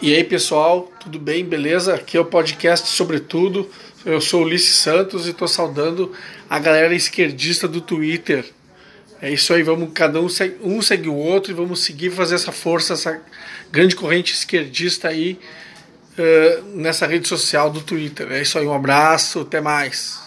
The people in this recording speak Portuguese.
E aí pessoal, tudo bem? Beleza? Aqui é o podcast sobretudo. Eu sou Ulisses Santos e estou saudando a galera esquerdista do Twitter. É isso aí, vamos cada um segue, um segue o outro e vamos seguir fazer essa força, essa grande corrente esquerdista aí uh, nessa rede social do Twitter. É isso aí, um abraço, até mais.